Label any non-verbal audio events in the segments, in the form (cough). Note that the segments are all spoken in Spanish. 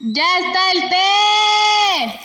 ¡Ya está el té!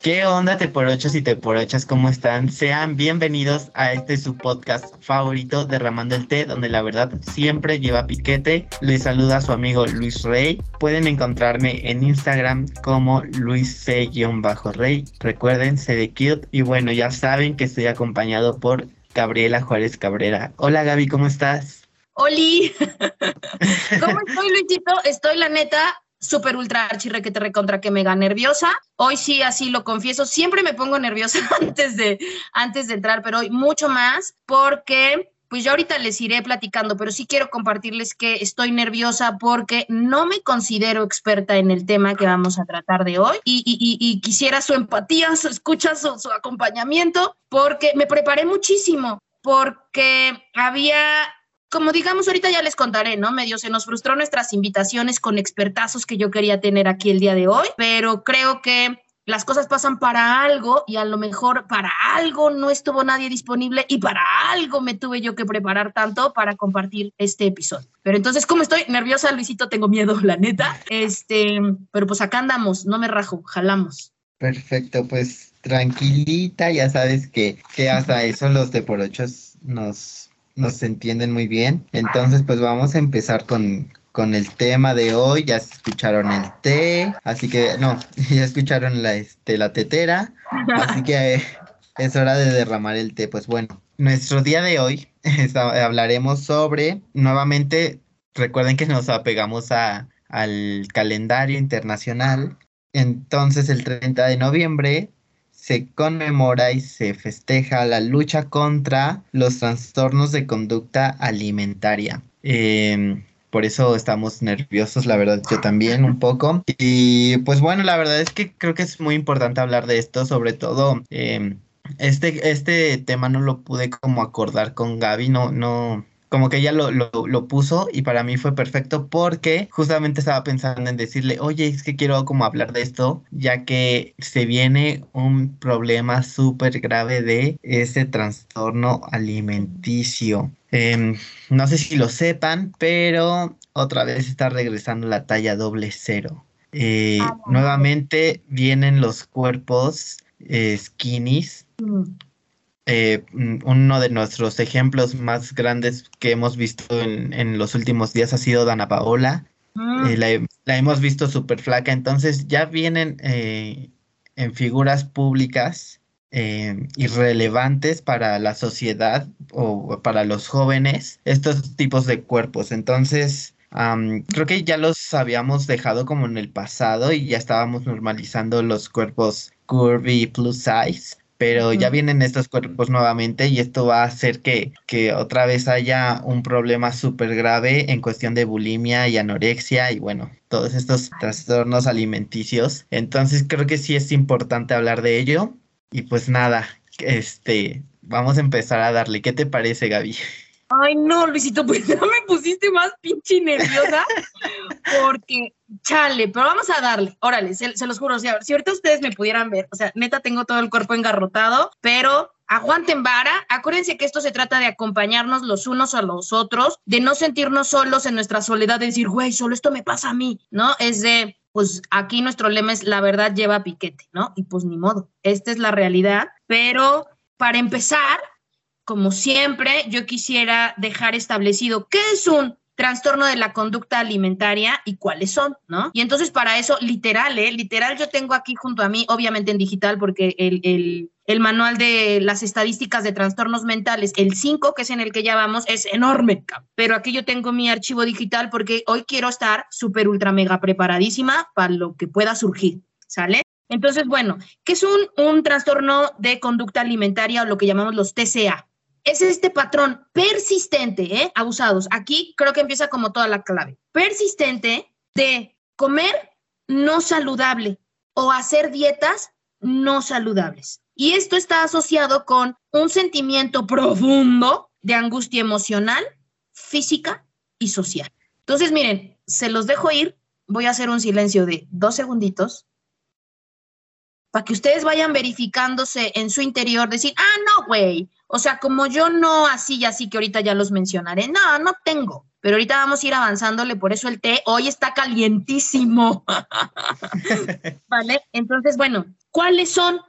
¿Qué onda, te por ochos y te por ochas? ¿Cómo están? Sean bienvenidos a este su podcast favorito, Derramando el Té, donde la verdad siempre lleva piquete. Les saluda su amigo Luis Rey. Pueden encontrarme en Instagram como Luis C-Rey. Recuerden, se de cute. Y bueno, ya saben que estoy acompañado por Gabriela Juárez Cabrera. Hola Gaby, ¿cómo estás? Oli. (laughs) ¿Cómo estoy, Luisito? Estoy la neta súper ultra archirre que te recontra que mega nerviosa. Hoy sí, así lo confieso, siempre me pongo nerviosa (laughs) antes de, antes de entrar, pero hoy mucho más porque pues yo ahorita les iré platicando, pero sí quiero compartirles que estoy nerviosa porque no me considero experta en el tema que vamos a tratar de hoy y, quisiera su empatía, su escucha, su acompañamiento, porque me preparé muchísimo, porque había como digamos, ahorita ya les contaré, ¿no? Medio se nos frustró nuestras invitaciones con expertazos que yo quería tener aquí el día de hoy, pero creo que las cosas pasan para algo y a lo mejor para algo no estuvo nadie disponible y para algo me tuve yo que preparar tanto para compartir este episodio. Pero entonces, ¿cómo estoy? Nerviosa, Luisito, tengo miedo, la neta. Este, pero pues acá andamos, no me rajo, jalamos. Perfecto, pues tranquilita, ya sabes que, que hasta eso los de por ochos nos nos entienden muy bien. Entonces, pues vamos a empezar con, con el tema de hoy. Ya escucharon el té, así que no, (laughs) ya escucharon la, este, la tetera, así que eh, es hora de derramar el té. Pues bueno, nuestro día de hoy (laughs) hablaremos sobre, nuevamente, recuerden que nos apegamos a, al calendario internacional. Entonces, el 30 de noviembre se conmemora y se festeja la lucha contra los trastornos de conducta alimentaria. Em, por eso estamos nerviosos, la verdad, yo también un poco. Y pues bueno, la verdad es que creo que es muy importante hablar de esto, sobre todo em, este, este tema no lo pude como acordar con Gaby, no, no, como que ella lo, lo, puso y para mí fue perfecto porque justamente estaba pensando en decirle, oye, es que quiero como hablar de esto, ya que se viene un problema súper grave de ese trastorno alimenticio. Em, no sé si lo sepan, pero otra vez está regresando la talla doble cero. Eh, ah, nuevamente vienen los cuerpos eh, skinnies. Mm. Eh, mm, uno de nuestros ejemplos más grandes que hemos visto en, los últimos días ha sido Dana Paola. Mm. Eh, la, hemos visto súper flaca, entonces ya vienen eh, en figuras públicas irrelevantes para la sociedad o para los jóvenes estos tipos de cuerpos. Entonces, creo que ya los habíamos dejado como en el pasado y ya estábamos normalizando los cuerpos curvy plus size pero ya vienen estos cuerpos nuevamente y esto va a hacer que, que otra vez haya un problema súper grave en cuestión de bulimia y anorexia y bueno, todos estos trastornos alimenticios. Entonces creo que sí es importante hablar de ello y pues nada, este, vamos a empezar a darle. ¿Qué te parece, Gaby? Ay, no, Luisito, (laughs) pues ya me pusiste más pinche nerviosa porque, chale, pero vamos a darle, órale, se, los juro, o sea, si ahorita ustedes me pudieran ver, o sea, neta tengo todo el cuerpo engarrotado, pero aguanten vara, acuérdense que esto se trata de acompañarnos los unos a los otros, de no sentirnos solos en nuestra soledad, de decir, güey, solo esto me pasa a mí, ¿no? Es de, pues aquí nuestro lema es la verdad lleva piquete, ¿no? Y pues ni modo, esta es la realidad, pero para empezar, como siempre, yo quisiera dejar establecido qué es un trastorno de la conducta alimentaria y cuáles son, ¿no? Y entonces para eso, literal, ¿eh? Literal, yo tengo aquí junto a mí, obviamente en digital, porque el, el, manual de las estadísticas de trastornos mentales, el 5, que es en el que ya vamos, es enorme, pero aquí yo tengo mi archivo digital porque hoy quiero estar súper, ultra, mega preparadísima para lo que pueda surgir, ¿sale? Entonces, bueno, ¿qué es un, un trastorno de conducta alimentaria o lo que llamamos los TCA? Es este patrón persistente, ¿eh? abusados. Aquí creo que empieza como toda la clave. Persistente de comer no saludable o hacer dietas no saludables. Y esto está asociado con un sentimiento profundo de angustia emocional, física y social. Entonces, miren, se los dejo ir. Voy a hacer un silencio de dos segunditos para que ustedes vayan verificándose en su interior, decir, ah, no, güey, o sea, como yo no así y así que ahorita ya los mencionaré, no, no tengo, pero ahorita vamos a ir avanzándole, por eso el té hoy está calientísimo. (laughs) ¿Vale? Entonces, bueno, ¿cuáles son?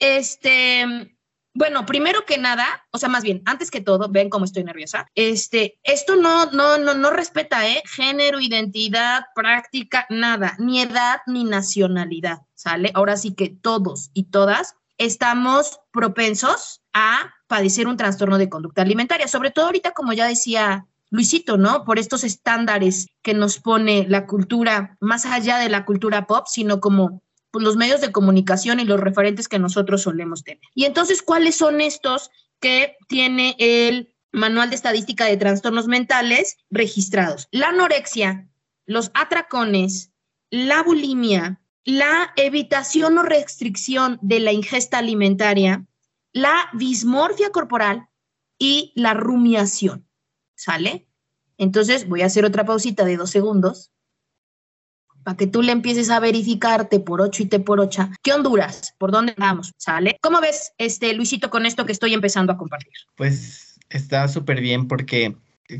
Este, bueno, primero que nada, o sea, más bien, antes que todo, ven cómo estoy nerviosa. Este, esto no, no, no, no respeta, ¿eh? Género, identidad, práctica, nada, ni edad ni nacionalidad, ¿sale? Ahora sí que todos y todas estamos propensos a padecer un trastorno de conducta alimentaria, sobre todo ahorita, como ya decía Luisito, ¿no? Por estos estándares que nos pone la cultura, más allá de la cultura pop, sino como pues, los medios de comunicación y los referentes que nosotros solemos tener. Y entonces, ¿cuáles son estos que tiene el Manual de Estadística de Trastornos Mentales registrados? La anorexia, los atracones, la bulimia, la evitación o restricción de la ingesta alimentaria, la dismorfia corporal y la rumiación. ¿Sale? Entonces voy a hacer otra pausita de dos segundos para que tú le empieces a verificarte por 8 y te por 8. ¿Qué Honduras? ¿Por dónde vamos? ¿Sale? ¿Cómo ves, este, Luisito, con esto que estoy empezando a compartir? Pues está súper bien porque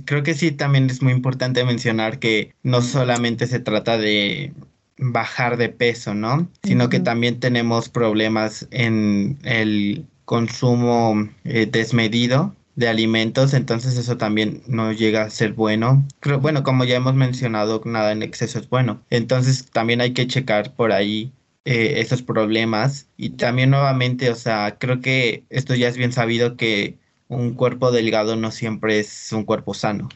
creo que sí también es muy importante mencionar que no solamente se trata de bajar de peso, ¿no? Sino que también tenemos problemas en el consumo eh, desmedido de alimentos, entonces eso también no llega a ser bueno. Bueno, como ya hemos mencionado, nada en exceso es bueno. Entonces también hay que checar por ahí eh, esos problemas. Y también nuevamente, o sea, creo que esto ya es bien sabido que un cuerpo delgado no siempre es un cuerpo sano.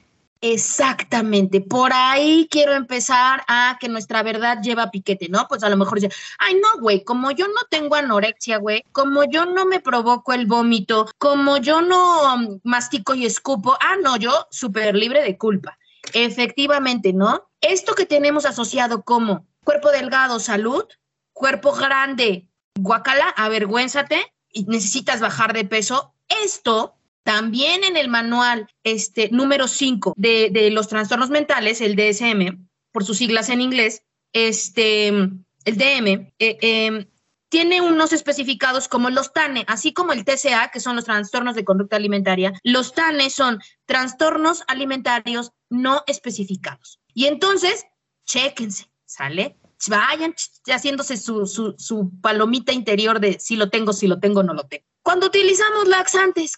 Exactamente, por ahí quiero empezar a que nuestra verdad lleva piquete, ¿no? Pues a lo mejor dice, ay, no, güey, como yo no tengo anorexia, güey, como yo no me provoco el vómito, como yo no mastico y escupo, ah, no, yo súper libre de culpa. Efectivamente, ¿no? Esto que tenemos asociado como cuerpo delgado, salud, cuerpo grande, guacala, avergüénzate y necesitas bajar de peso, esto también en el manual este, número 5 de, los trastornos mentales, el DSM, por sus siglas en inglés, este, el DM, eh, em, tiene unos especificados como los TANE, así como el TCA, que son los trastornos de conducta alimentaria. Los TANE son trastornos alimentarios no especificados. Y entonces, chéquense, ¿sale? Vayan haciéndose su, su, palomita interior de si lo tengo, si lo tengo, no lo tengo. Cuando utilizamos laxantes,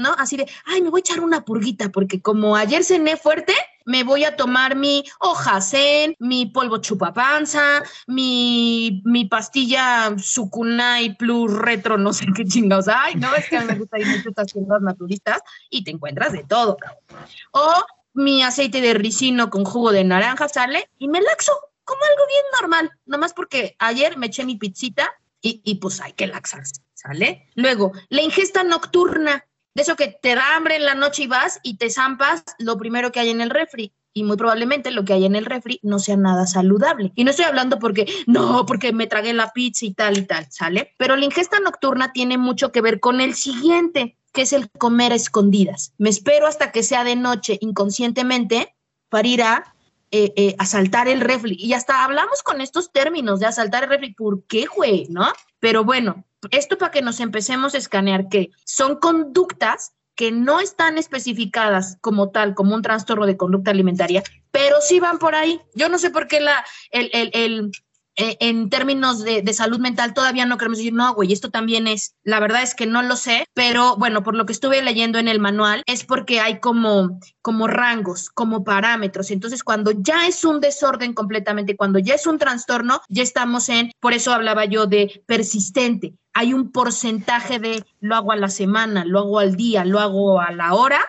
¿no? Así de, ay, me voy a echar una purguita porque como ayer cené fuerte, me voy a tomar mi hoja zen, mi polvo chupapanza, mi, mi pastilla Sucunai Plus Retro, no sé qué chingados. Ay, no, es que a mí me gusta ir estas tiendas naturistas y te encuentras de todo. O mi aceite de ricino con jugo de naranja sale y me laxo como algo bien normal, nomás porque ayer me eché mi pizzita y, y pues hay que laxarse, ¿sale? Luego, la ingesta nocturna de eso que te da hambre en la noche y vas y te zampas lo primero que hay en el refri. Y muy probablemente lo que hay en el refri no sea nada saludable. Y no estoy hablando porque, no, porque me tragué la pizza y tal y tal, ¿sale? Pero la ingesta nocturna tiene mucho que ver con el siguiente, que es el comer a escondidas. Me espero hasta que sea de noche inconscientemente para ir a eh, eh, asaltar el refri. Y hasta hablamos con estos términos de asaltar el refri. ¿Por qué, güey? ¿No? Pero bueno, esto para que nos empecemos a escanear que son conductas que no están especificadas como tal, como un trastorno de conducta alimentaria, pero sí van por ahí. Yo no sé por qué la, el, el, el eh, en términos de, salud mental todavía no queremos decir, no, güey, esto también es, la verdad es que no lo sé, pero bueno, por lo que estuve leyendo en el manual, es porque hay como, como rangos, como parámetros. Entonces, cuando ya es un desorden completamente, cuando ya es un trastorno, ya estamos en, por eso hablaba yo de persistente. Hay un porcentaje de lo hago a la semana, lo hago al día, lo hago a la hora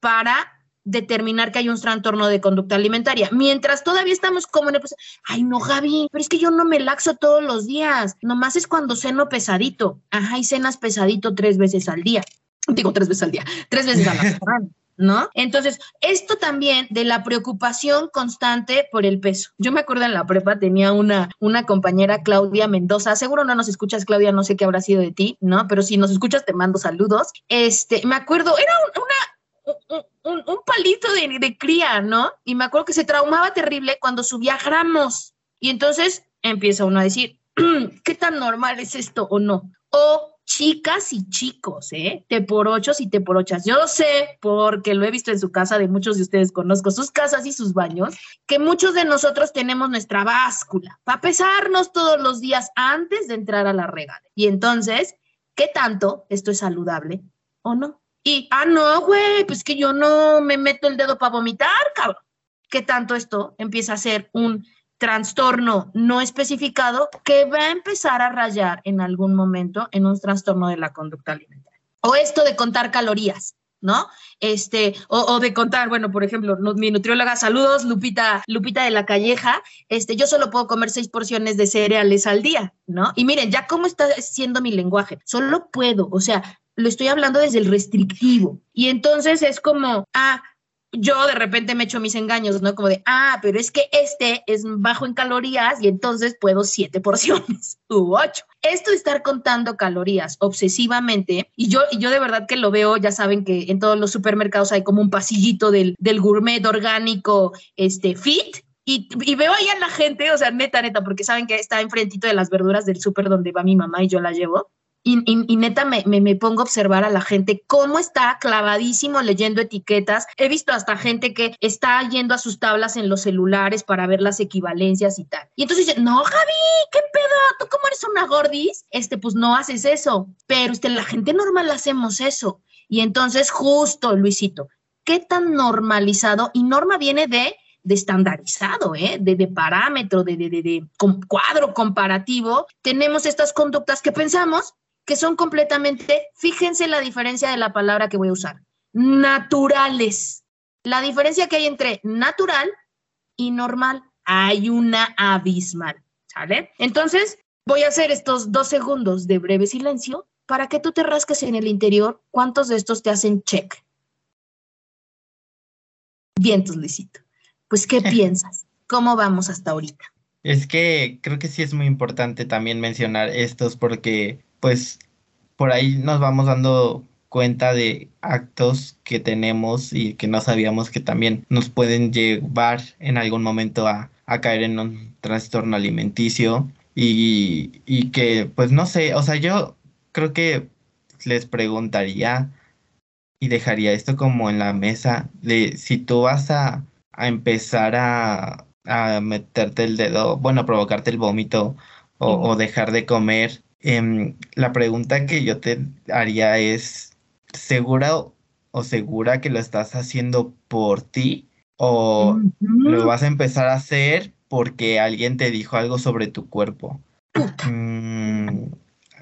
para determinar que hay un trastorno de conducta alimentaria. Mientras todavía estamos como en el proceso, ay no, Javi, pero es que yo no me laxo todos los días, nomás es cuando ceno pesadito. Ajá, y cenas pesadito tres veces al día. Digo tres veces al día, tres veces a la (laughs) semana. ¿no? Entonces, esto también de la preocupación constante por el peso. Yo me acuerdo en la prepa tenía una, una compañera, Claudia Mendoza, seguro no nos escuchas, Claudia, no sé qué habrá sido de ti, ¿no? Pero si nos escuchas, te mando saludos. Este, me acuerdo, era una un, palito de, cría, ¿no? Y me acuerdo que se traumaba terrible cuando subía gramos. Y entonces empieza uno a decir, (clears throat) ¿qué tan normal es esto o no? O chicas y chicos, ¿eh? Te por ochos y te por ochas. Yo sé, porque lo he visto en su casa, de muchos de ustedes conozco sus casas y sus baños, que muchos de nosotros tenemos nuestra báscula para pesarnos todos los días antes de entrar a la regada. Y entonces, ¿qué tanto esto es saludable o no? Y, ah, no, güey, pues que yo no me meto el dedo para vomitar, cabrón. ¿Qué tanto esto empieza a ser un trastorno no especificado que va a empezar a rayar en algún momento en un trastorno de la conducta alimentaria. O esto de contar calorías, ¿no? Este, o, de contar, bueno, por ejemplo, mi nutrióloga, saludos, Lupita, Lupita de la Calleja, este, yo solo puedo comer seis porciones de cereales al día, ¿no? Y miren, ya cómo está siendo mi lenguaje, solo puedo, o sea, lo estoy hablando desde el restrictivo. Y entonces es como, ah, yo de repente me echo mis engaños, ¿no? Como de, ah, pero es que este es bajo en calorías y entonces puedo siete (laughs) porciones u ocho. Esto de estar contando calorías obsesivamente, y yo, y yo de verdad que lo veo, ya saben que en todos los supermercados hay como un pasillito del, del gourmet orgánico, este, fit, y, y, veo ahí a la gente, o sea, neta, neta, porque saben que está enfrentito de las verduras del súper donde va mi mamá y yo la llevo. Y, neta me, me, pongo a observar a la gente cómo está clavadísimo leyendo etiquetas. He visto hasta gente que está yendo a sus tablas en los celulares para ver las equivalencias y tal. Y entonces dicen, no, Javi, ¿qué pedo? ¿Tú cómo eres una gordis? Este, pues no haces eso. Pero usted, la gente normal hacemos eso. Y entonces, justo, Luisito, ¿qué tan normalizado? Y norma viene de de estandarizado, ¿eh? de, de parámetro, de, de, de, de cuadro comparativo, tenemos estas conductas que pensamos que son completamente, fíjense la diferencia de la palabra que voy a usar, naturales. La diferencia que hay entre natural y normal, hay una abismal, ¿sale? Entonces, voy a hacer estos dos segundos de breve silencio para que tú te rasques en el interior cuántos de estos te hacen check. Bien, Luisito. Pues, ¿qué (laughs) piensas? ¿Cómo vamos hasta ahorita? Es que creo que sí es muy importante también mencionar estos porque pues por ahí nos vamos dando cuenta de actos que tenemos y que no sabíamos que también nos pueden llevar en algún momento a, caer en un trastorno alimenticio y, y, que pues no sé, o sea, yo creo que les preguntaría y dejaría esto como en la mesa de si tú vas a, a empezar a, a meterte el dedo, bueno, a provocarte el vómito o, o dejar de comer Em, la pregunta que yo te haría es, ¿segura o segura que lo estás haciendo por ti? ¿O lo vas a empezar a hacer porque alguien te dijo algo sobre tu cuerpo? Mm,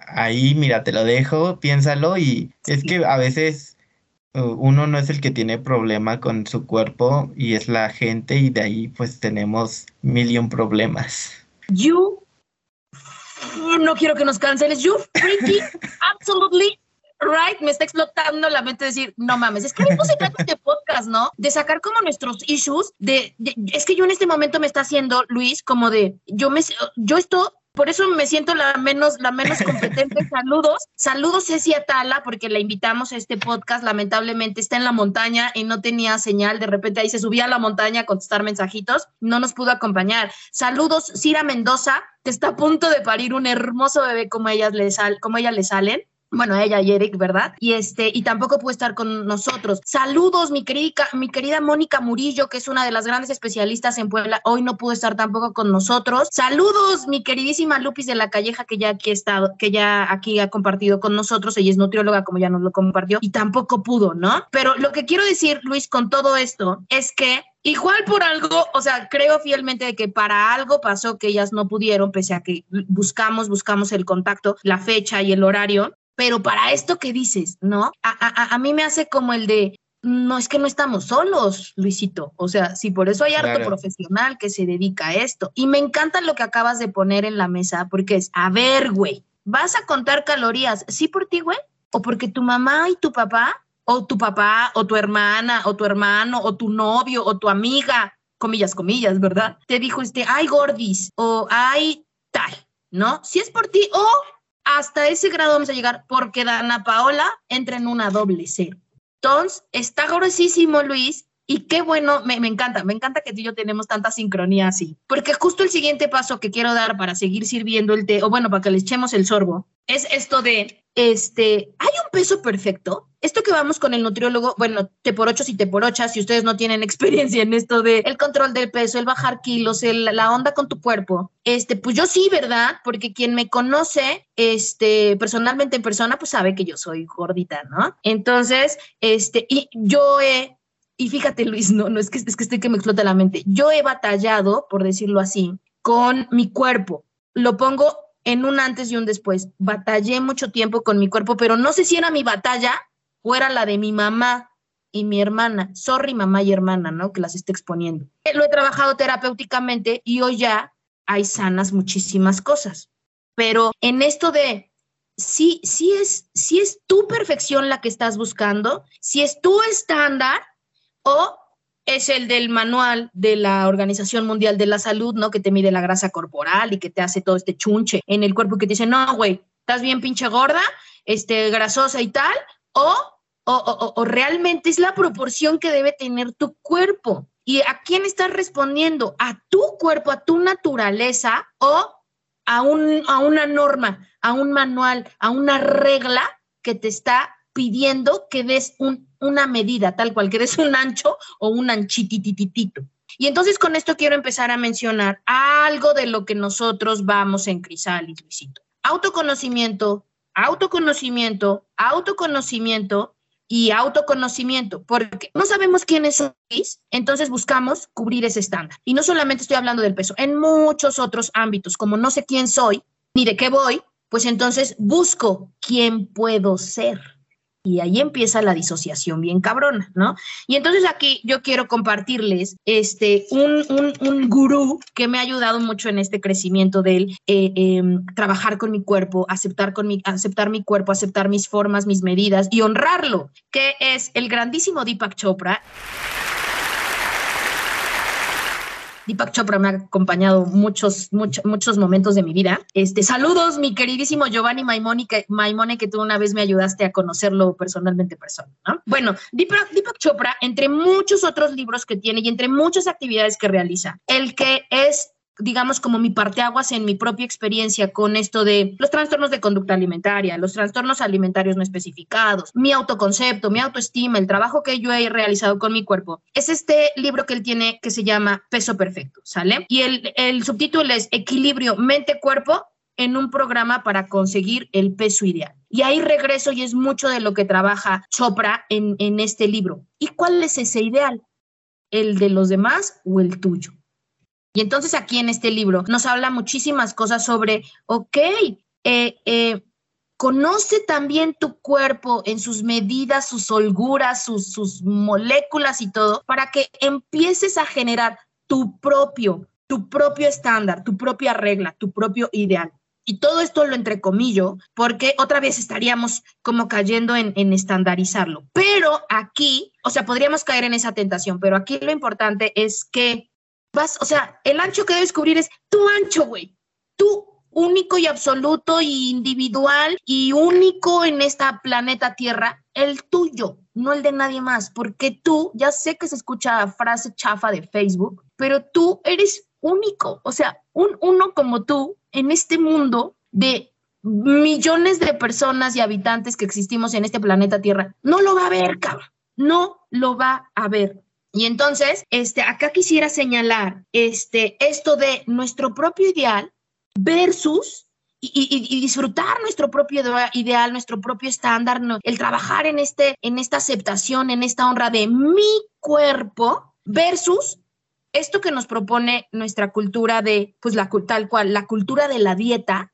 ahí, mira, te lo dejo, piénsalo y es que a veces uh, uno no es el que tiene problema con su cuerpo y es la gente y de ahí pues tenemos mil y un problemas. You no quiero que nos canceles. You freaking absolutely right, me está explotando la mente decir, no mames, es que me puse trata este podcast, ¿no? De sacar como nuestros issues, de, es que yo en este momento me está haciendo, Luis, como de, yo me, yo esto, por eso me siento la menos, la menos (laughs) competente. Saludos, saludos Ceci Atala, porque la invitamos a este podcast. Lamentablemente está en la montaña y no tenía señal. De repente ahí se subía a la montaña a contestar mensajitos. No nos pudo acompañar. Saludos, Cira Mendoza, que está a punto de parir un hermoso bebé como, ellas le sal, como ella le salen bueno, ella y Eric, ¿verdad? Y este, y tampoco puede estar con nosotros. Saludos, mi querida, mi querida Mónica Murillo, que es una de las grandes especialistas en Puebla. Hoy no pudo estar tampoco con nosotros. Saludos, mi queridísima Lupis de la Calleja, que ya aquí ha estado, que ya aquí ha compartido con nosotros. Ella es nutrióloga, como ya nos lo compartió, y tampoco pudo, ¿no? Pero lo que quiero decir, Luis, con todo esto, es que Igual por algo, o sea, creo fielmente de que para algo pasó que ellas no pudieron, pese a que buscamos, buscamos el contacto, la fecha y el horario, pero para esto que dices, ¿no? A, mí me hace como el de, no es que no estamos solos, Luisito. O sea, si por eso hay harto profesional que se dedica a esto. Y me encanta lo que acabas de poner en la mesa, porque es, a ver, güey, ¿vas a contar calorías? ¿Sí por ti, güey? ¿O porque tu mamá y tu papá, o tu papá, o tu hermana, o tu hermano, o tu novio, o tu amiga, comillas, comillas, ¿verdad? Te dijo este, ay, gordis, o ay, tal, ¿no? Si es por ti, o hasta ese grado vamos a llegar porque Dana Paola entra en una doble cero. Entonces, está gruesísimo, Luis, Y qué bueno, me, encanta, me encanta que tú y yo tenemos tanta sincronía así. Porque justo el siguiente paso que quiero dar para seguir sirviendo el té, o bueno, para que le echemos el sorbo, es esto de, este, ¿hay un peso perfecto? Esto que vamos con el nutriólogo, bueno, te por ocho y te por ocho, si ustedes no tienen (laughs) experiencia en esto de el control del peso, el bajar kilos, la onda con tu cuerpo, este, pues yo sí, ¿verdad? Porque quien me conoce, este, personalmente en persona, pues sabe que yo soy gordita, ¿no? Entonces, este, y yo he y fíjate, Luis, no, no es que, es que estoy que me explota la mente. Yo he batallado, por decirlo así, con mi cuerpo. Lo pongo en un antes y un después. Batallé mucho tiempo con mi cuerpo, pero no sé si era mi batalla o era la de mi mamá y mi hermana. Sorry, mamá y hermana, ¿no? Que las esté exponiendo. Lo he trabajado terapéuticamente y hoy ya hay sanas muchísimas cosas. Pero en esto de si, si, es, si es tu perfección la que estás buscando, si es tu estándar, o es el del manual de la Organización Mundial de la Salud, ¿no? Que te mide la grasa corporal y que te hace todo este chunche en el cuerpo que te dice, no, güey, estás bien pinche gorda, este, grasosa y tal, o, o, o, realmente es la proporción que debe tener tu cuerpo. ¿Y a quién estás respondiendo? ¿A tu cuerpo, a tu naturaleza o a, un, a una norma, a un manual, a una regla que te está pidiendo que des un una medida tal cual, que des un ancho o un anchitititito. Y entonces con esto quiero empezar a mencionar algo de lo que nosotros vamos en Crisalis, Luisito. Autoconocimiento, autoconocimiento, autoconocimiento y autoconocimiento, porque no sabemos quiénes sois, entonces buscamos cubrir ese estándar. Y no solamente estoy hablando del peso, en muchos otros ámbitos, como no sé quién soy ni de qué voy, pues entonces busco quién puedo ser. Y ahí empieza la disociación bien cabrona, ¿no? Y entonces aquí yo quiero compartirles este, un, un, gurú que me ha ayudado mucho en este crecimiento del eh, em, trabajar con mi cuerpo, aceptar, con mi, aceptar mi cuerpo, aceptar mis formas, mis medidas y honrarlo, que es el grandísimo Deepak Chopra. Deepak Chopra me ha acompañado muchos, muchos, muchos momentos de mi vida. Este, saludos, mi queridísimo Giovanni Maimone, que, que tú una vez me ayudaste a conocerlo personalmente persona. Bueno, Deepak, Deepak Chopra, entre muchos otros libros que tiene y entre muchas actividades que realiza, el que es digamos, como mi parteaguas en mi propia experiencia con esto de los trastornos de conducta alimentaria, los trastornos alimentarios no especificados, mi autoconcepto, mi autoestima, el trabajo que yo he realizado con mi cuerpo. Es este libro que él tiene que se llama Peso Perfecto, ¿sale? Y el, el subtítulo es Equilibrio mente-cuerpo en un programa para conseguir el peso ideal. Y ahí regreso y es mucho de lo que trabaja Chopra en, en este libro. ¿Y cuál es ese ideal? ¿El de los demás o el tuyo? Y entonces aquí en este libro nos habla muchísimas cosas sobre, ok, eh, eh, conoce también tu cuerpo en sus medidas, sus holguras, sus, sus moléculas y todo, para que empieces a generar tu propio, tu propio estándar, tu propia regla, tu propio ideal. Y todo esto lo entrecomillo porque otra vez estaríamos como cayendo en, en, estandarizarlo. Pero aquí, o sea, podríamos caer en esa tentación, pero aquí lo importante es que vas, o sea, el ancho que debes cubrir es tu ancho, güey. Tú único y absoluto y individual y único en esta planeta Tierra, el tuyo, no el de nadie más, porque tú, ya sé que se escucha frase chafa de Facebook, pero tú eres único, o sea, un uno como tú en este mundo de millones de personas y habitantes que existimos en este planeta Tierra, no lo va a ver, cabrón, no lo va a ver. Y entonces, este, acá quisiera señalar este, esto de nuestro propio ideal versus y, disfrutar nuestro propio ideal, nuestro propio estándar, el trabajar en, este, en esta aceptación, en esta honra de mi cuerpo versus esto que nos propone nuestra cultura de, pues la tal cual, la cultura de la dieta,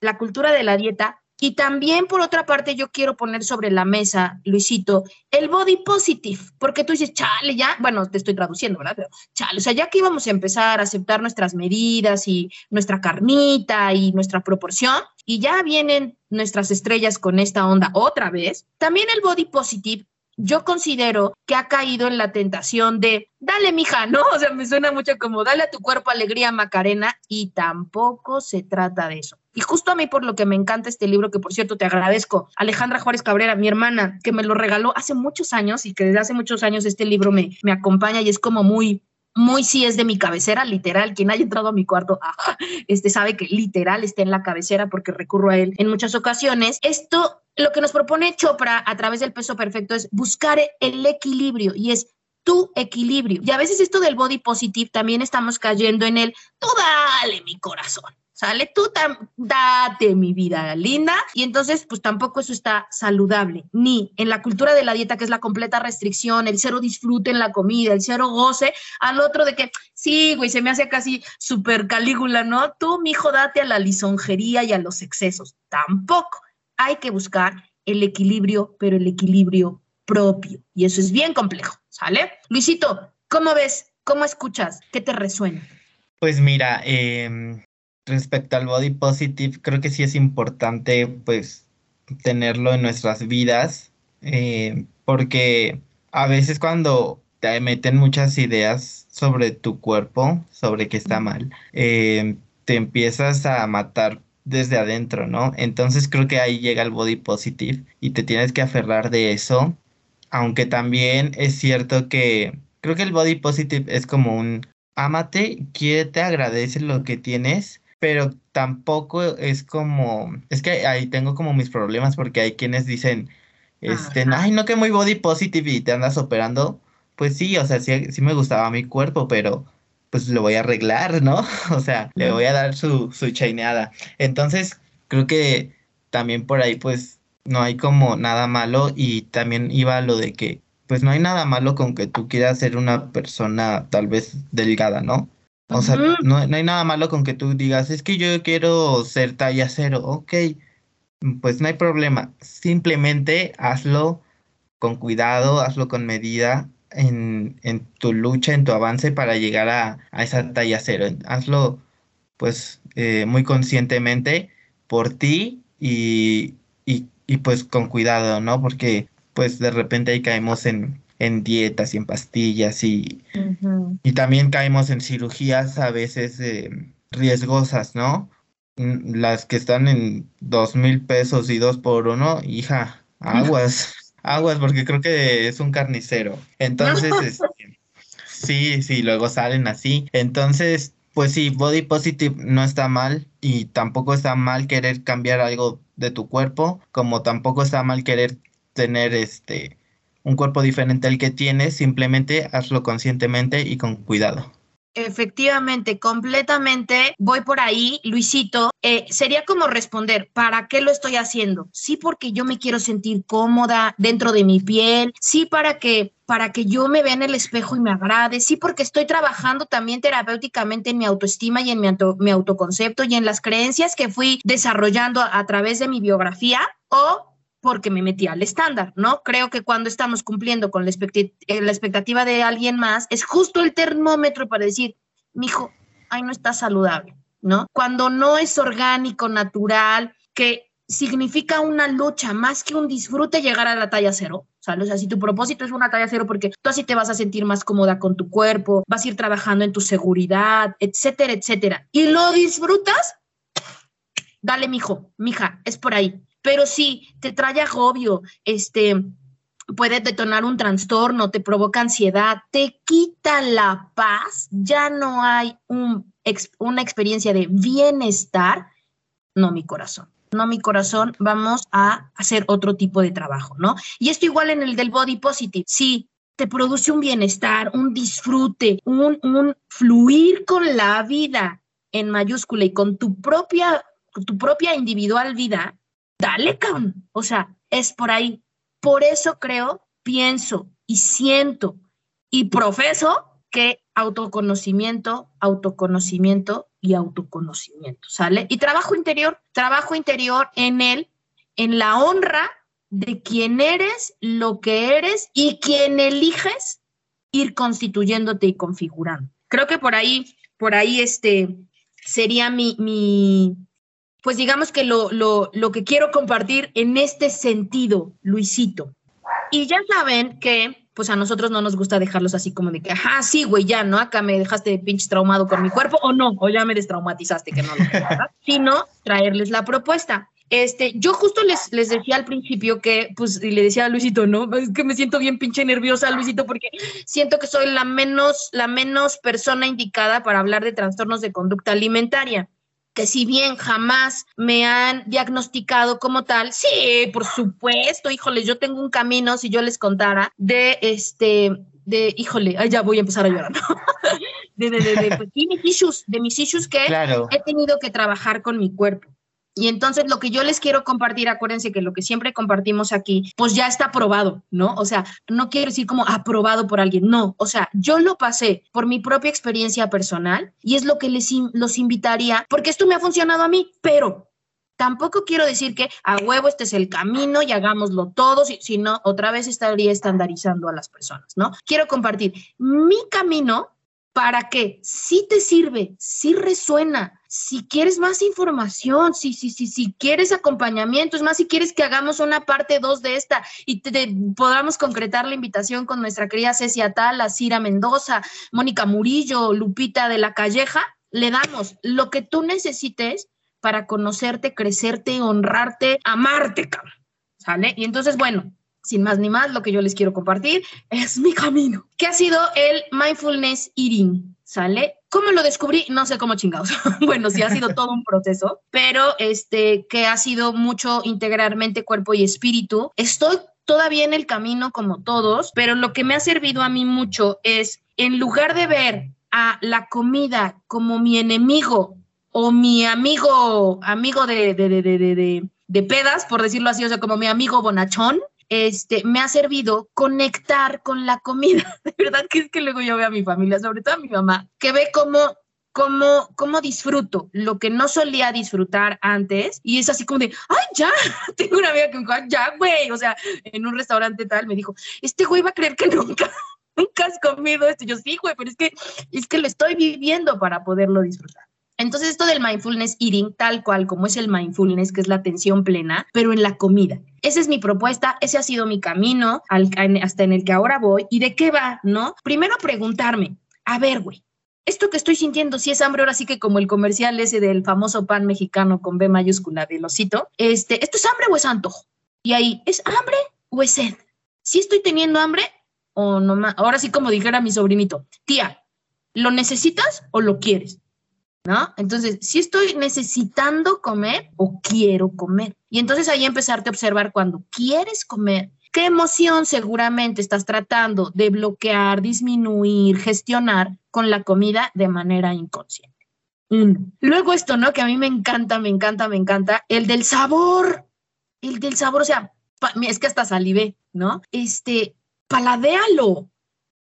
la cultura de la dieta y también, por otra parte, yo quiero poner sobre la mesa, Luisito, el body positive, porque tú dices, chale, ya, bueno, te estoy traduciendo, ¿verdad? Pero chale, o sea, ya que íbamos a empezar a aceptar nuestras medidas y nuestra carnita y nuestra proporción, y ya vienen nuestras estrellas con esta onda otra vez, también el body positive yo considero que ha caído en la tentación de, dale, mija, ¿no? O sea, me suena mucho como, dale a tu cuerpo alegría, Macarena, y tampoco se trata de eso. Y justo a mí por lo que me encanta este libro, que por cierto te agradezco, Alejandra Juárez Cabrera, mi hermana, que me lo regaló hace muchos años y que desde hace muchos años este libro me, me acompaña y es como muy, muy sí es de mi cabecera, literal. Quien haya entrado a mi cuarto, (laughs) este sabe que literal está en la cabecera porque recurro a él en muchas ocasiones. Esto, lo que nos propone Chopra a través del peso perfecto es buscar el equilibrio y es tu equilibrio. Y a veces esto del body positive también estamos cayendo en el, tú dale mi corazón. ¿Sale? Tú date mi vida linda y entonces pues tampoco eso está saludable, ni en la cultura de la dieta que es la completa restricción, el cero disfrute en la comida, el cero goce, al otro de que sí, güey, se me hace casi súper calígula, ¿no? Tú, mi hijo, date a la lisonjería y a los excesos, tampoco. Hay que buscar el equilibrio, pero el equilibrio propio y eso es bien complejo, ¿sale? Luisito, ¿cómo ves? ¿Cómo escuchas? ¿Qué te resuena? Pues mira, eh, respecto al body positive, creo que sí es importante pues tenerlo en nuestras vidas, eh, porque a veces cuando te meten muchas ideas sobre tu cuerpo, sobre que está mal, eh, te empiezas a matar desde adentro, ¿no? Entonces creo que ahí llega el body positive y te tienes que aferrar de eso, aunque también es cierto que creo que el body positive es como un ámate, quiérete, agradece lo que tienes pero tampoco es como, es que ahí tengo como mis problemas porque hay quienes dicen, este, ay, no que muy body positive y te andas operando. Pues sí, o sea, sí, sí me gustaba mi cuerpo, pero pues lo voy a arreglar, ¿no? (laughs) O sea, le voy a dar su, su chaineada. Entonces, creo que también por ahí, pues, no hay como nada malo y también iba lo de que, pues, no hay nada malo con que tú quieras ser una persona tal vez delgada, ¿no? O sea, no, hay nada malo con que tú digas, es que yo quiero ser talla cero, ok, pues no hay problema, simplemente hazlo con cuidado, hazlo con medida en, en tu lucha, en tu avance para llegar a, esa talla cero, hazlo pues eh, muy conscientemente por ti y, y, y pues con cuidado, ¿no? Porque pues de repente ahí caemos en, en dietas y en pastillas y, y también caemos en cirugías a veces eh, riesgosas, ¿no? Mm, las que están en dos mil pesos y dos por uno, hija, aguas, (laughs) aguas, porque creo que es un carnicero. Entonces, este, sí, sí, luego salen así. Entonces, pues sí, body positive no está mal y tampoco está mal querer cambiar algo de tu cuerpo, como tampoco está mal querer tener este un cuerpo diferente al que tienes, simplemente hazlo conscientemente y con cuidado. Efectivamente, completamente voy por ahí, Luisito. Eh, sería como responder, ¿para qué lo estoy haciendo? Sí, porque yo me quiero sentir cómoda dentro de mi piel, sí, para que para que yo me vea en el espejo y me agrade, sí, porque estoy trabajando también terapéuticamente en mi autoestima y en mi, mi autoconcepto y en las creencias que fui desarrollando a través de mi biografía, o porque me metí al estándar, ¿no? Creo que cuando estamos cumpliendo con la, eh, la expectativa de alguien más, es justo el termómetro para decir, mijo, ahí no está saludable, ¿no? Cuando no es orgánico, natural, que significa una lucha más que un disfrute llegar a la talla cero. ¿sabes? O sea, si tu propósito es una talla cero porque tú así te vas a sentir más cómoda con tu cuerpo, vas a ir trabajando en tu seguridad, etcétera, etcétera, y lo disfrutas, dale, mijo, mija, es por ahí pero sí, te trae agobio, este, puede detonar un trastorno, te provoca ansiedad, te quita la paz, ya no hay un, una experiencia de bienestar, no mi corazón. No, mi corazón, vamos a hacer otro tipo de trabajo, ¿no? Y esto igual en el del body positive. Sí, te produce un bienestar, un disfrute, un, un fluir con la vida en mayúscula y con tu propia, tu propia individual vida, dale, cabrón. O sea, es por ahí. Por eso creo, pienso y siento y profeso que autoconocimiento, autoconocimiento y autoconocimiento, ¿sale? Y trabajo interior, trabajo interior en él, en la honra de quién eres, lo que eres y quién eliges ir constituyéndote y configurando. Creo que por ahí, por ahí este sería mi, mi, pues digamos que lo, lo, lo que quiero compartir en este sentido, Luisito. Y ya saben que pues a nosotros no nos gusta dejarlos así como de que, ajá, sí, güey, ya, ¿no? Acá me dejaste pinche traumado con mi cuerpo, o no, o ya me destraumatizaste, que no, no (laughs) sino traerles la propuesta. Este, yo justo les, les decía al principio que, pues, y le decía a Luisito, ¿no? Es que me siento bien pinche nerviosa, Luisito, porque siento que soy la menos, la menos persona indicada para hablar de trastornos de conducta alimentaria que si bien jamás me han diagnosticado como tal, sí, por supuesto, híjole, yo tengo un camino, si yo les contara, de este, de, híjole, ay, ya voy a empezar a llorar, ¿no? (laughs) de, de, de, de, pues, mis issues, de mis issues que he tenido que trabajar con mi cuerpo. Y entonces lo que yo les quiero compartir, acuérdense que lo que siempre compartimos aquí, pues ya está aprobado, ¿no? O sea, no quiero decir como aprobado por alguien, no, o sea, yo lo pasé por mi propia experiencia personal y es lo que les los invitaría, porque esto me ha funcionado a mí, pero tampoco quiero decir que a huevo este es el camino y hagámoslo todos, sino otra vez estaría estandarizando a las personas, ¿no? Quiero compartir mi camino para que si te sirve, si resuena, si quieres más información, si, si, si, si quieres acompañamiento, es más, si quieres que hagamos una parte 2 de esta y te, podamos concretar la invitación con nuestra querida Cecia Tala, Cira Mendoza, Mónica Murillo, Lupita de la Calleja, le damos lo que tú necesites para conocerte, crecerte, honrarte, amarte, ¿sale? Y entonces, bueno, sin más ni más, lo que yo les quiero compartir es mi camino, que ha sido el mindfulness eating, ¿sale? ¿Cómo lo descubrí? No sé cómo chingados. (laughs) bueno, sí ha sido todo un proceso, pero este que ha sido mucho integralmente cuerpo y espíritu. Estoy todavía en el camino como todos, pero lo que me ha servido a mí mucho es en lugar de ver a la comida como mi enemigo o mi amigo, amigo de, de, de, de, de pedas, por decirlo así, o sea, como mi amigo bonachón, este, me ha servido conectar con la comida. (laughs) De verdad que es que luego yo veo a mi familia, sobre todo a mi mamá, que ve cómo cómo, cómo disfruto lo que no solía disfrutar antes y es así como de, ay, ya, (laughs) tengo una amiga que me dijo, ya, güey, o sea, en un restaurante tal me dijo, este güey va a creer que nunca, (laughs) nunca has comido esto. Yo sí, güey, pero es que, es que lo estoy viviendo para poderlo disfrutar. Entonces, esto del mindfulness eating, tal cual como es el mindfulness, que es la atención plena, pero en la comida. Esa es mi propuesta, ese ha sido mi camino hasta en el que ahora voy. ¿Y de qué va? ¿No? Primero preguntarme, a ver, güey, esto que estoy sintiendo, si es hambre, ahora sí que como el comercial ese del famoso pan mexicano con B mayúscula del osito, este, ¿esto es hambre o es antojo? Y ahí, ¿es hambre o es sed? Si estoy teniendo hambre o no más, ahora sí como dijera mi sobrinito, tía, ¿lo necesitas o lo quieres? Entonces, si estoy necesitando comer o quiero comer. Y entonces ahí empezarte a observar cuando quieres comer, qué emoción seguramente estás tratando de bloquear, disminuir, gestionar con la comida de manera inconsciente. Luego esto, ¿no? Que a mí me encanta, me encanta, me encanta, el del sabor, el del sabor, o sea, es que hasta salivé, ¿no? Este, paladéalo,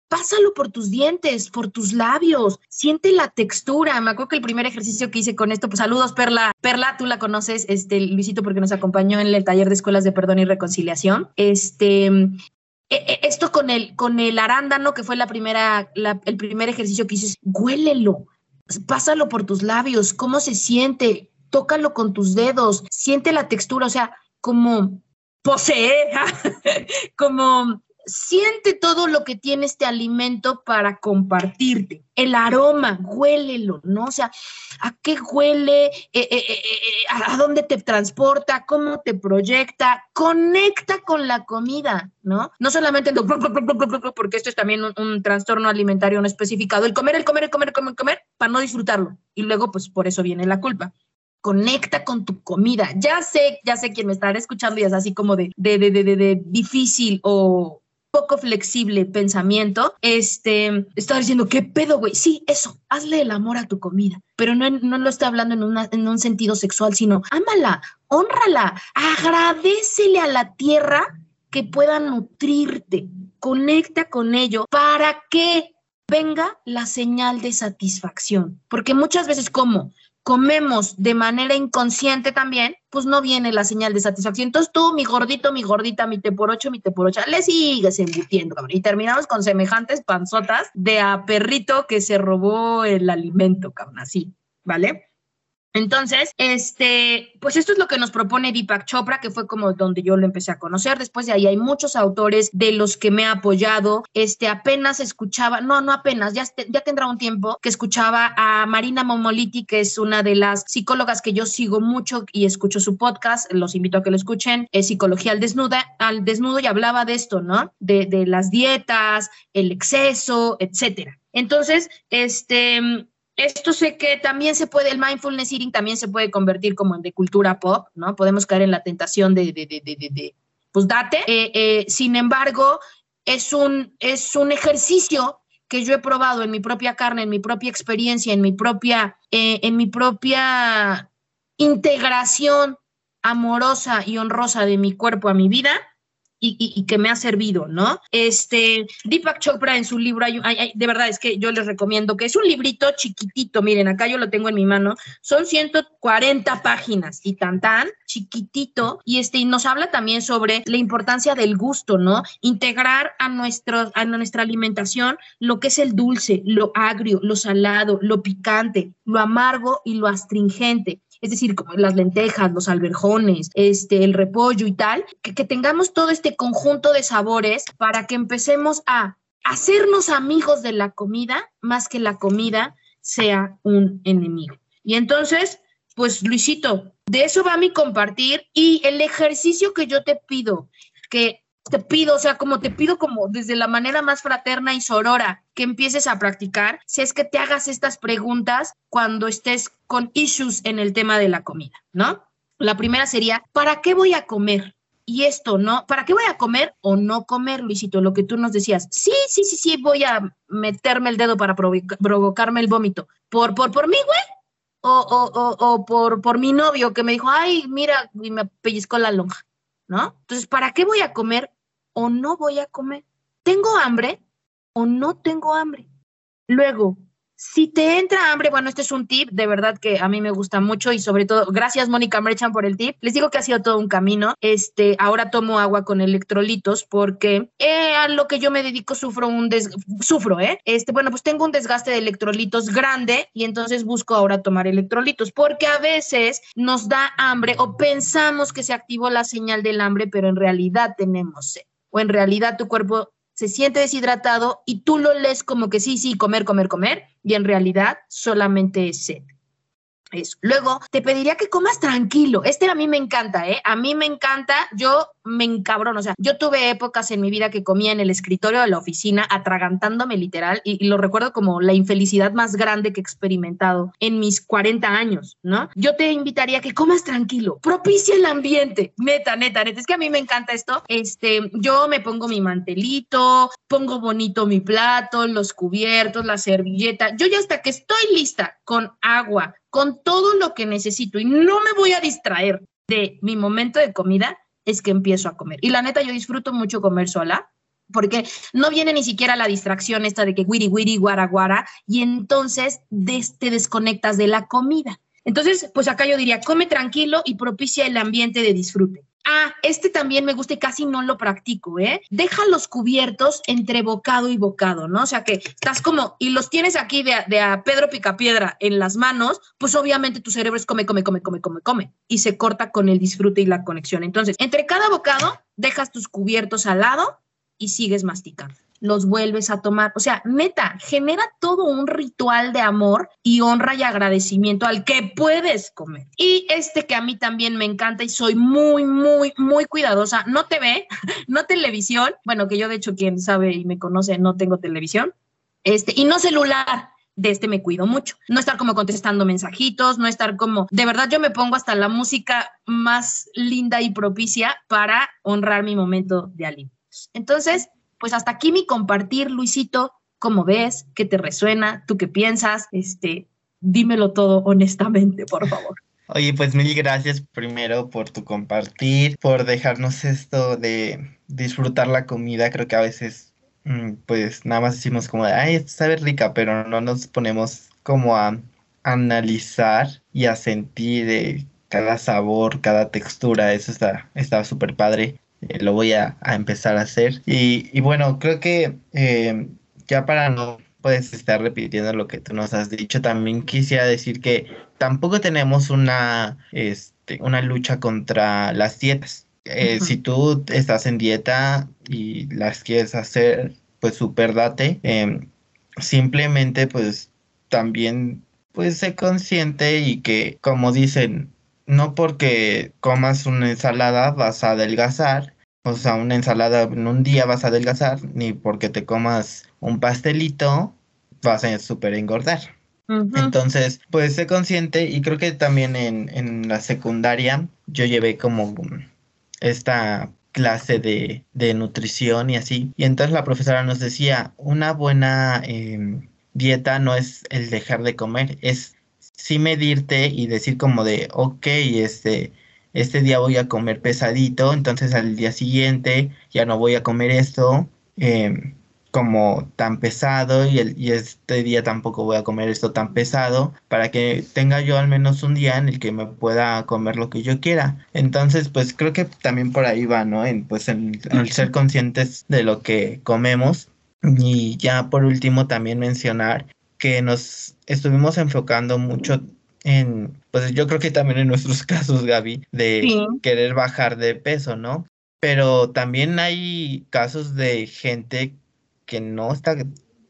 pásalo por tus dientes, por tus labios, siente la textura. Me acuerdo que el primer ejercicio que hice con esto, pues saludos Perla, Perla, tú la conoces, este Luisito porque nos acompañó en el taller de escuelas de perdón y reconciliación. Este e, e, esto con el con el arándano que fue la primera el primer ejercicio que hice, huélelo. Pásalo por tus labios, cómo se siente, tócalo con tus dedos, siente la textura, o sea, como posee, (laughs) como siente todo lo que tiene este alimento para compartirte. El aroma, huélelo, ¿no? O sea, ¿a qué huele? Eh, eh, eh, ¿A dónde te transporta? ¿Cómo te proyecta? Conecta con la comida, ¿no? No solamente el porque esto es también un, trastorno alimentario no especificado, el comer, el comer, el comer, el comer, el comer, para no disfrutarlo. Y luego, pues por eso viene la culpa conecta con tu comida. Ya sé, ya sé quién me estará escuchando y es así como de, de, de, de, de difícil o, poco flexible pensamiento, este, estaba diciendo, ¿qué pedo, güey? Sí, eso, hazle el amor a tu comida, pero no, no lo está hablando en, una, en un sentido sexual, sino ámala, honrala, agradecele a la tierra que pueda nutrirte, conecta con ello para que venga la señal de satisfacción, porque muchas veces como comemos de manera inconsciente también, pues no viene la señal de satisfacción. Entonces tú, mi gordito, mi gordita, mi te por ocho, mi te por ocho, le sigues embutiendo, cabrón. Y terminamos con semejantes panzotas de a perrito que se robó el alimento, cabrón, así, ¿vale? Entonces, este, pues esto es lo que nos propone Deepak Chopra, que fue como donde yo lo empecé a conocer. Después de ahí hay muchos autores de los que me ha apoyado. Este, apenas escuchaba, no, no apenas, ya, ya tendrá un tiempo que escuchaba a Marina Momoliti, que es una de las psicólogas que yo sigo mucho y escucho su podcast. Los invito a que lo escuchen. Es Psicología al al Desnudo y hablaba de esto, ¿no? De, de las dietas, el exceso, etcétera. Entonces, este, esto sé que también se puede, el mindfulness eating también se puede convertir como en de cultura pop, ¿no? Podemos caer en la tentación de, de, de, de, pues date. Eh, eh, sin embargo, es un, es un ejercicio que yo he probado en mi propia carne, en mi propia experiencia, en mi propia, eh, en mi propia integración amorosa y honrosa de mi cuerpo a mi vida, y, que me ha servido, ¿no? Este, Deepak Chopra en su libro, hay, de verdad es que yo les recomiendo que es un librito chiquitito, miren, acá yo lo tengo en mi mano, son 140 páginas y tan tan chiquitito y este y nos habla también sobre la importancia del gusto, ¿no? Integrar a nuestro a nuestra alimentación lo que es el dulce, lo agrio, lo salado, lo picante, lo amargo y lo astringente es decir, las lentejas, los alberjones, este, el repollo y tal, que, que tengamos todo este conjunto de sabores para que empecemos a hacernos amigos de la comida más que la comida sea un enemigo. Y entonces, pues Luisito, de eso va mi compartir y el ejercicio que yo te pido, que te pido, o sea, como te pido como desde la manera más fraterna y sorora que empieces a practicar, si es que te hagas estas preguntas cuando estés con issues en el tema de la comida, ¿no? La primera sería, ¿para qué voy a comer? Y esto, ¿no? ¿Para qué voy a comer o no comer, Luisito? Lo que tú nos decías. Sí, sí, sí, sí, voy a meterme el dedo para provocarme el vómito. ¿Por, por, por mí, güey? O, o, o, por, por mi novio que me dijo, ay, mira, y me pellizcó la lonja, ¿no? Entonces, ¿para qué voy a comer o no voy a comer. ¿Tengo hambre o no tengo hambre? Luego, si te entra hambre, bueno, este es un tip de verdad que a mí me gusta mucho y sobre todo, gracias Mónica Merchan por el tip. Les digo que ha sido todo un camino. Este, ahora tomo agua con electrolitos porque eh, a lo que yo me dedico sufro un des sufro, ¿eh? Este, bueno, pues tengo un desgaste de electrolitos grande y entonces busco ahora tomar electrolitos porque a veces nos da hambre o pensamos que se activó la señal del hambre, pero en realidad tenemos sed o en realidad tu cuerpo se siente deshidratado y tú lo lees como que sí, sí, comer, comer, comer, y en realidad solamente es sed. Eso. Luego, te pediría que comas tranquilo. Este a mí me encanta, ¿eh? A mí me encanta, yo me encabrono. O sea, yo tuve épocas en mi vida que comía en el escritorio de la oficina, atragantándome literal, y, lo recuerdo como la infelicidad más grande que he experimentado en mis 40 años, ¿no? Yo te invitaría a que comas tranquilo, propicia el ambiente. Neta, neta, neta. Es que a mí me encanta esto. Este, yo me pongo mi mantelito, pongo bonito mi plato, los cubiertos, la servilleta. Yo ya hasta que estoy lista con agua, con todo lo que necesito y no me voy a distraer de mi momento de comida, es que empiezo a comer. Y la neta, yo disfruto mucho comer sola, porque no viene ni siquiera la distracción esta de que wiri wiri, guara guara, y entonces te desconectas de la comida. Entonces, pues acá yo diría, come tranquilo y propicia el ambiente de disfrute. Ah, este también me gusta y casi no lo practico, ¿eh? Deja los cubiertos entre bocado y bocado, ¿no? O sea que estás como, y los tienes aquí de, de a Pedro Picapiedra en las manos, pues obviamente tu cerebro es come, come, come, come, come, come, y se corta con el disfrute y la conexión. Entonces, entre cada bocado, dejas tus cubiertos al lado y sigues masticando los vuelves a tomar. O sea, neta, genera todo un ritual de amor y honra y agradecimiento al que puedes comer. Y este que a mí también me encanta y soy muy, muy, muy cuidadosa. No te ve, (laughs) no televisión. Bueno, que yo de hecho, quien sabe y me conoce, no tengo televisión. Este, y no celular de este me cuido mucho. No estar como contestando mensajitos, no estar como, de verdad yo me pongo hasta la música más linda y propicia para honrar mi momento de alimentos. Entonces, pues hasta aquí mi compartir, Luisito. ¿Cómo ves? ¿Qué te resuena? ¿Tú qué piensas? Este, dímelo todo honestamente, por favor. Oye, pues mil gracias primero por tu compartir, por dejarnos esto de disfrutar la comida. Creo que a veces, mm, pues nada más decimos como, ay, esto sabe rica, pero no nos ponemos como a analizar y a sentir eh, cada sabor, cada textura. Eso está súper padre. Eh, lo voy a, empezar a hacer. Y, bueno, creo que eh, ya para no puedes estar repitiendo lo que tú nos has dicho. También quisiera decir que tampoco tenemos una, este, una lucha contra las dietas. Eh, si tú estás en dieta y las quieres hacer, pues super date. Em, simplemente pues también pues sé consciente y que como dicen, no porque comas una ensalada vas a adelgazar, o sea, una ensalada en un día vas a adelgazar, ni porque te comas un pastelito vas a super engordar. Entonces, pues sé consciente y creo que también en, en, la secundaria yo llevé como esta clase de, de, nutrición y así. Y entonces la profesora nos decía, una buena em, dieta no es el dejar de comer, es sí medirte y decir como de, ok, este, este día voy a comer pesadito, entonces al día siguiente ya no voy a comer esto em, como tan pesado y, el, y este día tampoco voy a comer esto tan pesado para que tenga yo al menos un día en el que me pueda comer lo que yo quiera. Entonces, pues creo que también por ahí va, ¿no? En, pues en, el ser conscientes de lo que comemos. Y ya por último también mencionar que nos estuvimos enfocando mucho en, pues yo creo que también en nuestros (laughs) casos, Gaby, de querer bajar de peso, ¿no? Pero también hay casos de gente que no está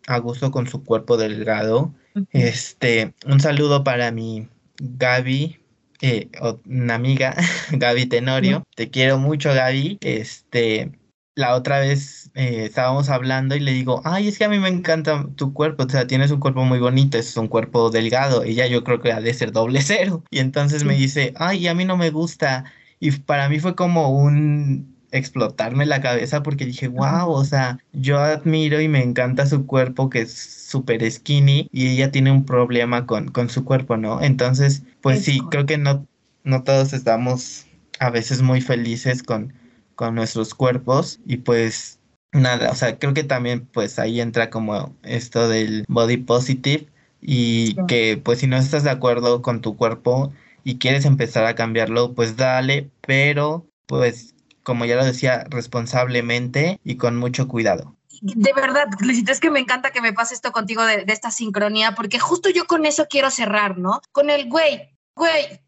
a gusto con su cuerpo delgado. Este, un saludo para mi Gaby, eh, una amiga, (laughs) Gaby Tenorio. Te quiero mucho, Gaby. Este, la otra vez eh, estábamos hablando y le digo, ay, es que a mí me encanta tu cuerpo, o sea, tienes un cuerpo muy bonito, es un cuerpo delgado, y ya yo creo que ha de ser doble (laughs) cero. Y entonces me dice, ay, a mí no me gusta. Y para mí fue como un explotarme la cabeza porque dije, wow, o sea, yo admiro y me encanta su cuerpo que es súper skinny y ella tiene un problema con, con su cuerpo, ¿no? Entonces, pues sí, creo que no, no todos estamos a veces muy felices con con nuestros cuerpos y pues nada, o sea, creo que también pues ahí entra como esto del body positive y que pues si no estás de acuerdo con tu cuerpo y quieres empezar a cambiarlo, pues dale, pero pues como ya lo decía, responsablemente y con mucho cuidado. De verdad, Luisito, es que me encanta que me pase esto contigo de, de esta sincronía, porque justo yo con eso quiero cerrar, ¿no? Con el güey, güey,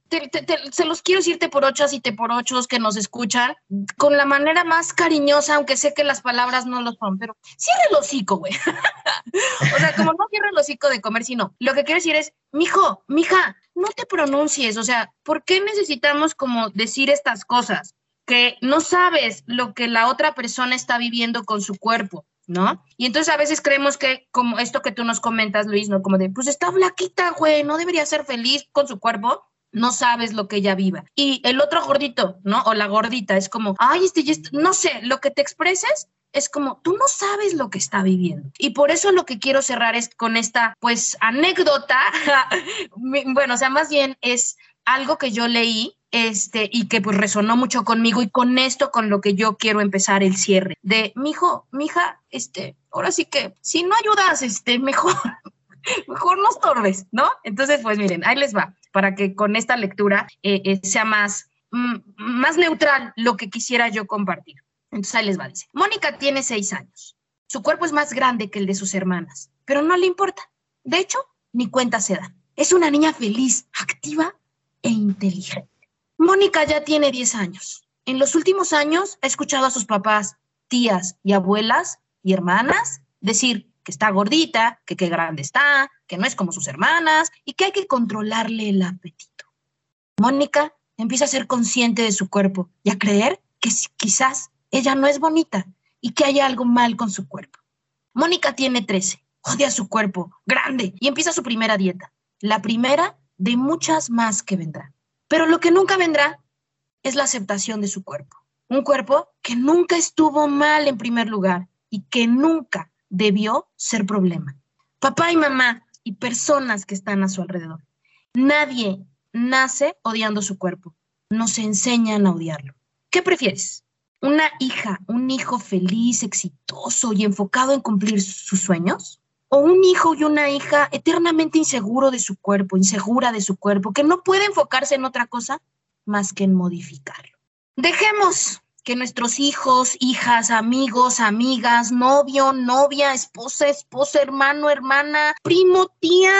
se los quiero decirte por ochos y te por ochos que nos escuchan con la manera más cariñosa, aunque sé que las palabras no lo son, pero cierre el hocico, güey. (laughs) o sea, como no cierre el hocico de comer, sino lo que quiero decir es, mijo, mija, no te pronuncies, o sea, ¿por qué necesitamos como decir estas cosas? Que no sabes lo que la otra persona está viviendo con su cuerpo. ¿no? Y entonces a veces creemos que, como esto que tú nos comentas, Luis, ¿no? Como de, pues está flaquita, güey, no debería ser feliz con su cuerpo no sabes lo que ella viva. Y el otro gordito, ¿no? O la gordita es como, ay, este, no sé, lo que te expreses es como, tú no sabes lo que está viviendo. Y por eso lo que quiero cerrar es con esta, pues, anécdota, (laughs) bueno, o sea, más bien es algo que yo leí este, y que pues resonó mucho conmigo y con esto, con lo que yo quiero empezar el cierre, de, mijo, mija, este, ahora sí que, si no ayudas, este, mejor, (laughs) mejor no estorbes, ¿no? Entonces, pues miren, ahí les va para que con esta lectura eh, eh, sea más, mm, más neutral lo que quisiera yo compartir. Entonces ahí les va, dice, Mónica tiene seis años. Su cuerpo es más grande que el de sus hermanas, pero no le importa. De hecho, ni cuenta se da. Es una niña feliz, activa e inteligente. Mónica ya tiene 10 años. En los últimos años ha escuchado a sus papás, tías y abuelas y hermanas decir que está gordita, que qué grande está, que no es como sus hermanas y que hay que controlarle el apetito. Mónica empieza a ser consciente de su cuerpo y a creer que quizás ella no es bonita y que hay algo mal con su cuerpo. Mónica tiene 13, odia su cuerpo, grande, y empieza su primera dieta. La primera de muchas más que vendrán. Pero lo que nunca vendrá es la aceptación de su cuerpo. Un cuerpo que nunca estuvo mal en primer lugar y que nunca debió ser problema. Papá y mamá y personas que están a su alrededor. Nadie nace odiando su cuerpo, nos enseñan a odiarlo. ¿Qué prefieres? ¿Una hija, un hijo feliz, exitoso y enfocado en cumplir sus sueños? ¿O un hijo y una hija eternamente inseguro de su cuerpo, insegura de su cuerpo, que no puede enfocarse en otra cosa más que en modificarlo? Dejemos que nuestros hijos, hijas, amigos, amigas, novio, novia, esposa, esposa, hermano, hermana, primo, tía,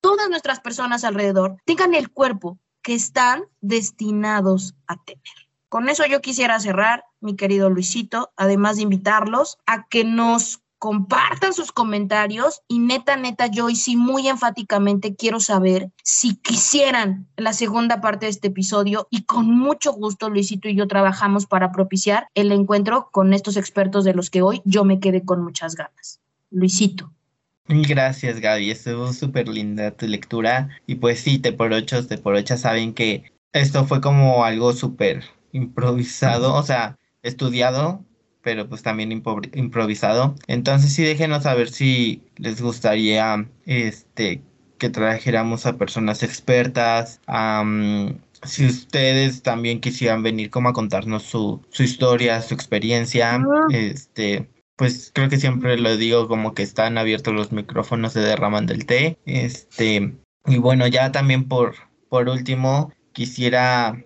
todas nuestras personas alrededor tengan el cuerpo que están destinados a tener. Con eso yo quisiera cerrar, mi querido Luisito, además de invitarlos a que nos compartan sus comentarios y neta, neta, yo y sí muy enfáticamente quiero saber si quisieran la segunda parte de este episodio y con mucho gusto Luisito y yo trabajamos para propiciar el encuentro con estos expertos de los que hoy yo me quedé con muchas ganas. Luisito. Gracias Gaby, estuvo súper linda tu lectura y pues sí, te por ocho, te por ocho saben que esto fue como algo súper improvisado, o sea, estudiado pero pues también improvisado. Entonces sí déjenos saber si les gustaría este que trajéramos a personas expertas, si ustedes también quisieran venir como a contarnos su, su historia, su experiencia, este, pues creo que siempre lo digo como que están abiertos los micrófonos de Derraman del Té, este, y bueno, ya también por, por último, quisiera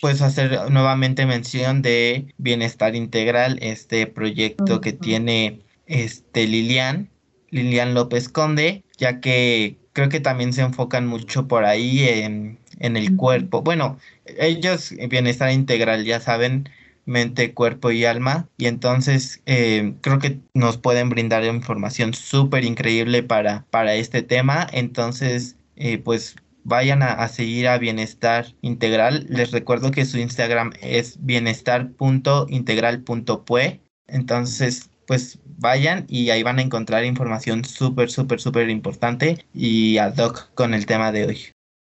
pues hacer nuevamente mención de Bienestar Integral, este proyecto que tiene este Lilian, Lilian López Conde, ya que creo que también se enfocan mucho por ahí en, el cuerpo. Bueno, ellos, Bienestar Integral, ya saben, mente, cuerpo y alma. Y entonces eh, creo que nos pueden brindar información súper increíble para, para este tema. Entonces, eh, pues vayan a, seguir a Bienestar Integral. Les recuerdo que su Instagram es bienestar.integral.pue. Entonces, pues vayan y ahí van a encontrar información súper, súper, súper importante y ad hoc con el tema de hoy.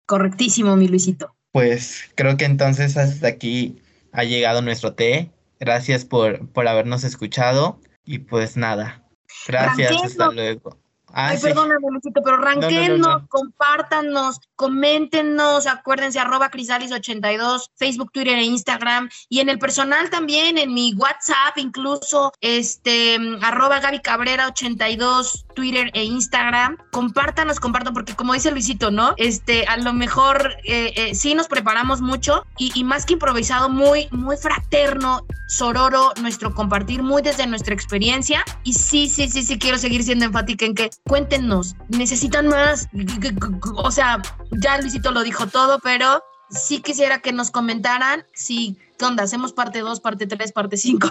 Correctísimo, mi Luisito. Pues creo que entonces hasta aquí ha llegado nuestro té. Gracias por, por habernos escuchado y pues nada. Gracias, hasta luego. Ah, Ay, perdóname, Luisito, pero ranquenos, compártanos, coméntenos, acuérdense, arroba crisalis82, Facebook, Twitter e Instagram, y en el personal también, en mi WhatsApp, incluso, este, arroba Gaby Cabrera82, Twitter e Instagram. Compártanos, compartan, porque como dice Luisito, ¿no? Este, a lo mejor eh, eh, sí nos preparamos mucho y, y más que improvisado, muy, muy fraterno, sororo, nuestro compartir, muy desde nuestra experiencia. Y sí, sí, sí, sí, quiero seguir siendo enfática en que cuéntenos, necesitan más. O sea, ya Luisito lo dijo todo, pero sí quisiera que nos comentaran si, ¿qué onda? Hacemos parte 2, parte 3, parte 5.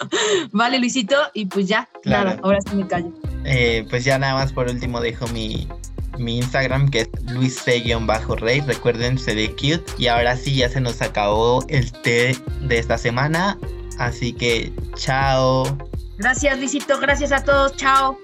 (laughs) vale, Luisito, y pues ya, nada, ahora sí me callo. Eh, pues ya nada más por último dejo mi, mi Instagram que es luisc-rey, recuerden, se de cute. Y ahora sí, ya se nos acabó el té de esta semana, así que chao. Gracias, Luisito, gracias a todos, chao.